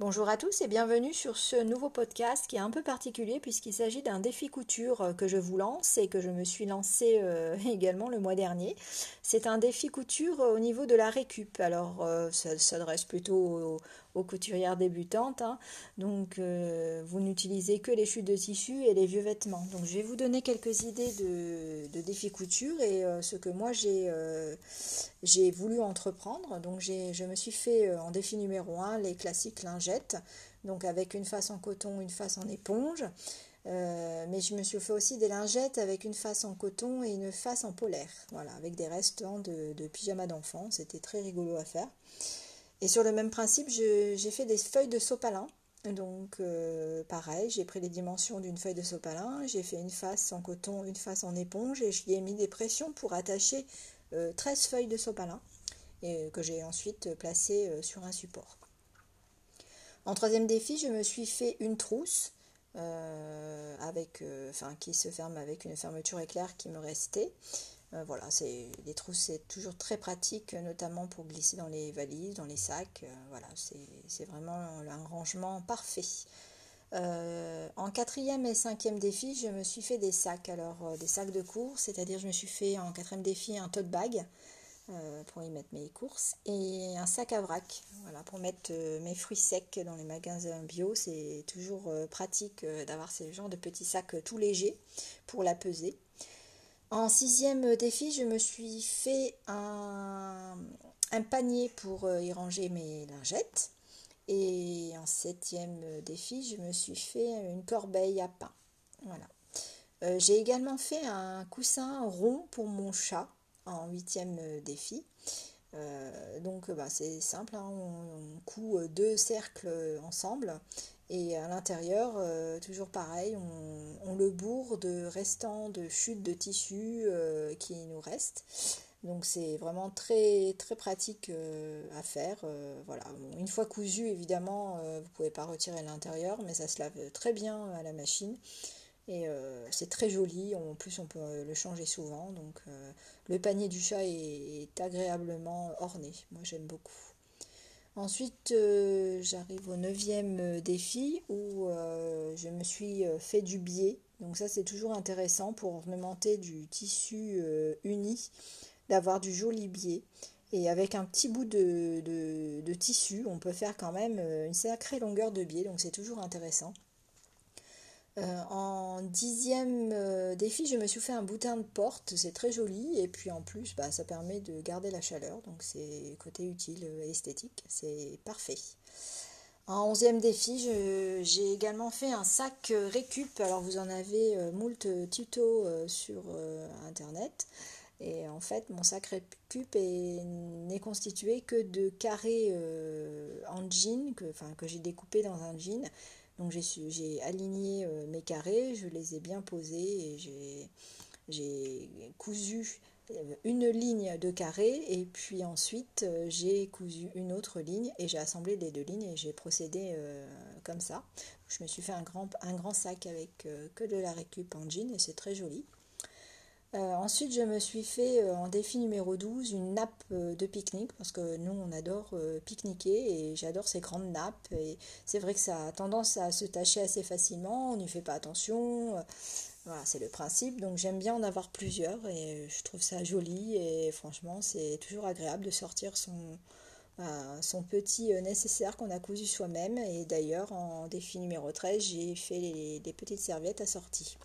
Bonjour à tous et bienvenue sur ce nouveau podcast qui est un peu particulier puisqu'il s'agit d'un défi couture euh, que je vous lance et que je me suis lancé euh, également le mois dernier. C'est un défi couture euh, au niveau de la récup. Alors ça s'adresse plutôt aux, couturières débutantes. Hein. Donc vous n'utilisez que les chutes de tissu et les vieux vêtements. Donc je vais vous donner quelques idées de, défi couture et ce que moi j'ai j'ai voulu entreprendre. Donc je me suis fait en défi numéro 1 les classiques lingettes donc avec une face en coton, une face en éponge. Euh, mais je me suis fait aussi des lingettes avec une face en coton et une face en polaire, voilà, avec des restants de, pyjama d'enfant. C'était très rigolo à faire. Et sur le même principe, j'ai fait des feuilles de sopalin. Donc euh, pareil, j'ai pris les dimensions d'une feuille de sopalin, j'ai fait une face en coton, une face en éponge et j'y ai mis des pressions pour attacher 13 euh, feuilles de sopalin et que j'ai ensuite placées sur un support. En troisième défi, je me suis fait une trousse euh, avec, euh, qui se ferme avec une fermeture éclair qui me restait. Euh, voilà, c'est les trousses c'est toujours très pratique, notamment pour glisser dans les valises, dans les sacs. voilà, c'est vraiment un rangement parfait. en quatrième et cinquième défi, je me suis fait des sacs, alors des sacs de course, c'est-à-dire je me suis fait en quatrième défi un tote bag euh, pour y mettre mes courses et un sac à vrac voilà, pour mettre euh, mes fruits secs dans les magasins bio. C'est toujours euh, pratique d'avoir ce genre de petits sacs tout légers pour la peser. En sixième défi, je me suis fait un, panier pour y ranger mes lingettes. Et en septième défi, je me suis fait une corbeille à pain. Voilà. J'ai également fait un coussin rond pour mon chat en huitième euh, défi. Euh, donc bah, c'est simple, hein, on, coud euh, deux cercles ensemble et à l'intérieur, toujours pareil, on, le bourre de restants de chutes de tissu qui nous restent. Donc c'est vraiment très très pratique à faire. voilà. une fois cousu, évidemment, vous ne pouvez pas retirer l'intérieur, mais ça se lave très bien à la machine. Et euh, c'est très joli, en plus on peut le changer souvent. Donc euh, le panier du chat est, agréablement orné, moi j'aime beaucoup. Ensuite euh, j'arrive au neuvième défi où je me suis fait du biais. Donc ça c'est toujours intéressant pour ornementer du tissu uni, d'avoir du joli biais. Et avec un petit bout de tissu, on peut faire quand même une sacrée longueur de biais, donc c'est toujours intéressant. Euh, en dixième euh, défi, je me suis fait un boutin de porte, c'est très joli et puis en plus bah, ça permet de garder la chaleur, donc c'est côté utile et esthétique, c'est parfait. En onzième défi, j'ai également fait un sac récup, alors vous en avez euh, moult tutos sur internet. Et en fait, mon sac récup n'est constitué que de carrés en jean, que, que j'ai découpé dans un jean, donc j'ai aligné euh, mes carrés, je les ai bien posés et j'ai cousu euh, une ligne de carrés et puis ensuite euh, j'ai cousu une autre ligne et j'ai assemblé les deux lignes et j'ai procédé comme ça. Je me suis fait un grand, un grand sac avec que de la récup en jean et c'est très joli. Euh, ensuite, je me suis fait euh, en défi numéro 12 une nappe euh, de pique-nique parce que nous, on adore pique-niquer et j'adore ces grandes nappes. Et c'est vrai que ça a tendance à se tacher assez facilement, on n'y fait pas attention. Voilà, c'est le principe. Donc j'aime bien en avoir plusieurs et je trouve ça joli et franchement, c'est toujours agréable de sortir son, son petit nécessaire qu'on a cousu soi-même. Et d'ailleurs, en défi numéro 13, j'ai fait les petites serviettes assorties.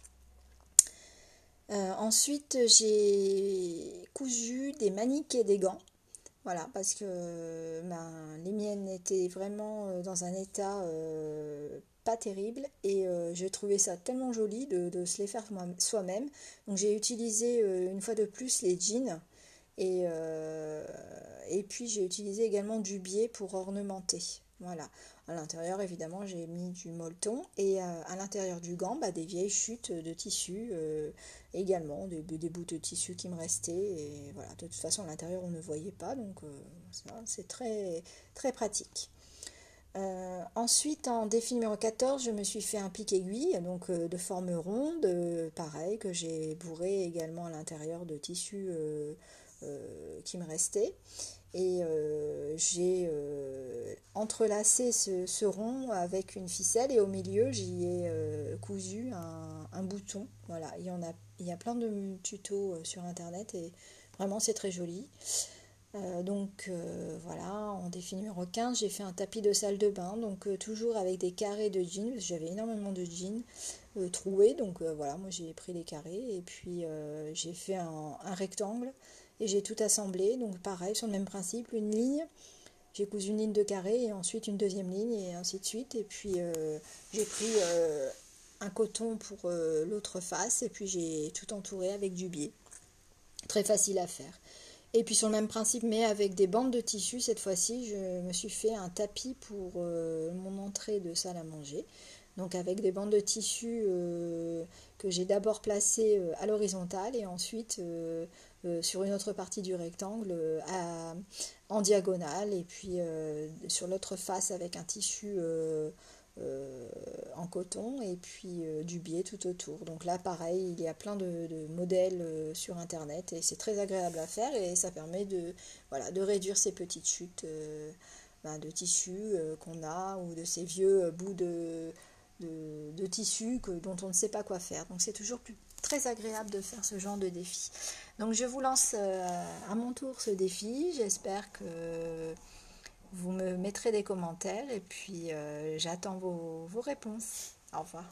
Euh, ensuite, j'ai cousu des maniques et des gants. Voilà, parce que ben, les miennes étaient vraiment euh, dans un état euh, pas terrible et j'ai trouvé ça tellement joli de, se les faire soi-même. Donc j'ai utilisé une fois de plus les jeans et, et puis j'ai utilisé également du biais pour ornementer. Voilà. À l'intérieur, évidemment, j'ai mis du molleton et euh, à l'intérieur du gant, bah, des vieilles chutes de tissu euh, également, des, bouts de tissu qui me restaient. Et voilà, de toute façon, à l'intérieur, on ne voyait pas, donc euh, c'est très, très pratique. ensuite, en défi numéro 14, je me suis fait un pic-aiguille, donc de forme ronde, pareil, que j'ai bourré également à l'intérieur de tissu qui me restait. Et j'ai entrelacé ce, rond avec une ficelle et au milieu j'y ai cousu un, bouton. Voilà, il y en a, il y a plein de tutos sur internet et vraiment c'est très joli. Euh, donc euh, voilà, en défi numéro 15, j'ai fait un tapis de salle de bain, donc euh, toujours avec des carrés de jeans, parce que j'avais énormément de jeans troués, donc voilà, moi j'ai pris les carrés. Et puis j'ai fait un, rectangle et j'ai tout assemblé, donc pareil, sur le même principe, une ligne, j'ai cousu une ligne de carré et ensuite une deuxième ligne et ainsi de suite, et puis j'ai pris un coton pour l'autre face et puis j'ai tout entouré avec du biais, très facile à faire. Et puis sur le même principe, mais avec des bandes de tissu, cette fois-ci, je me suis fait un tapis pour euh, mon entrée de salle à manger. Donc avec des bandes de tissu euh, que j'ai d'abord placées euh, à l'horizontale et ensuite sur une autre partie du rectangle en diagonale. Et puis sur l'autre face avec un tissu euh, en coton et puis euh, du biais tout autour. Donc là, pareil, il y a plein de, modèles euh, sur Internet et c'est très agréable à faire et ça permet de, voilà, de réduire ces petites chutes ben, de tissu qu'on a ou de ces vieux bouts de, de, tissu que, dont on ne sait pas quoi faire. Donc c'est toujours très agréable de faire ce genre de défi. Donc je vous lance à mon tour ce défi. J'espère que vous me mettrez des commentaires et puis euh, j'attends vos réponses. Au revoir.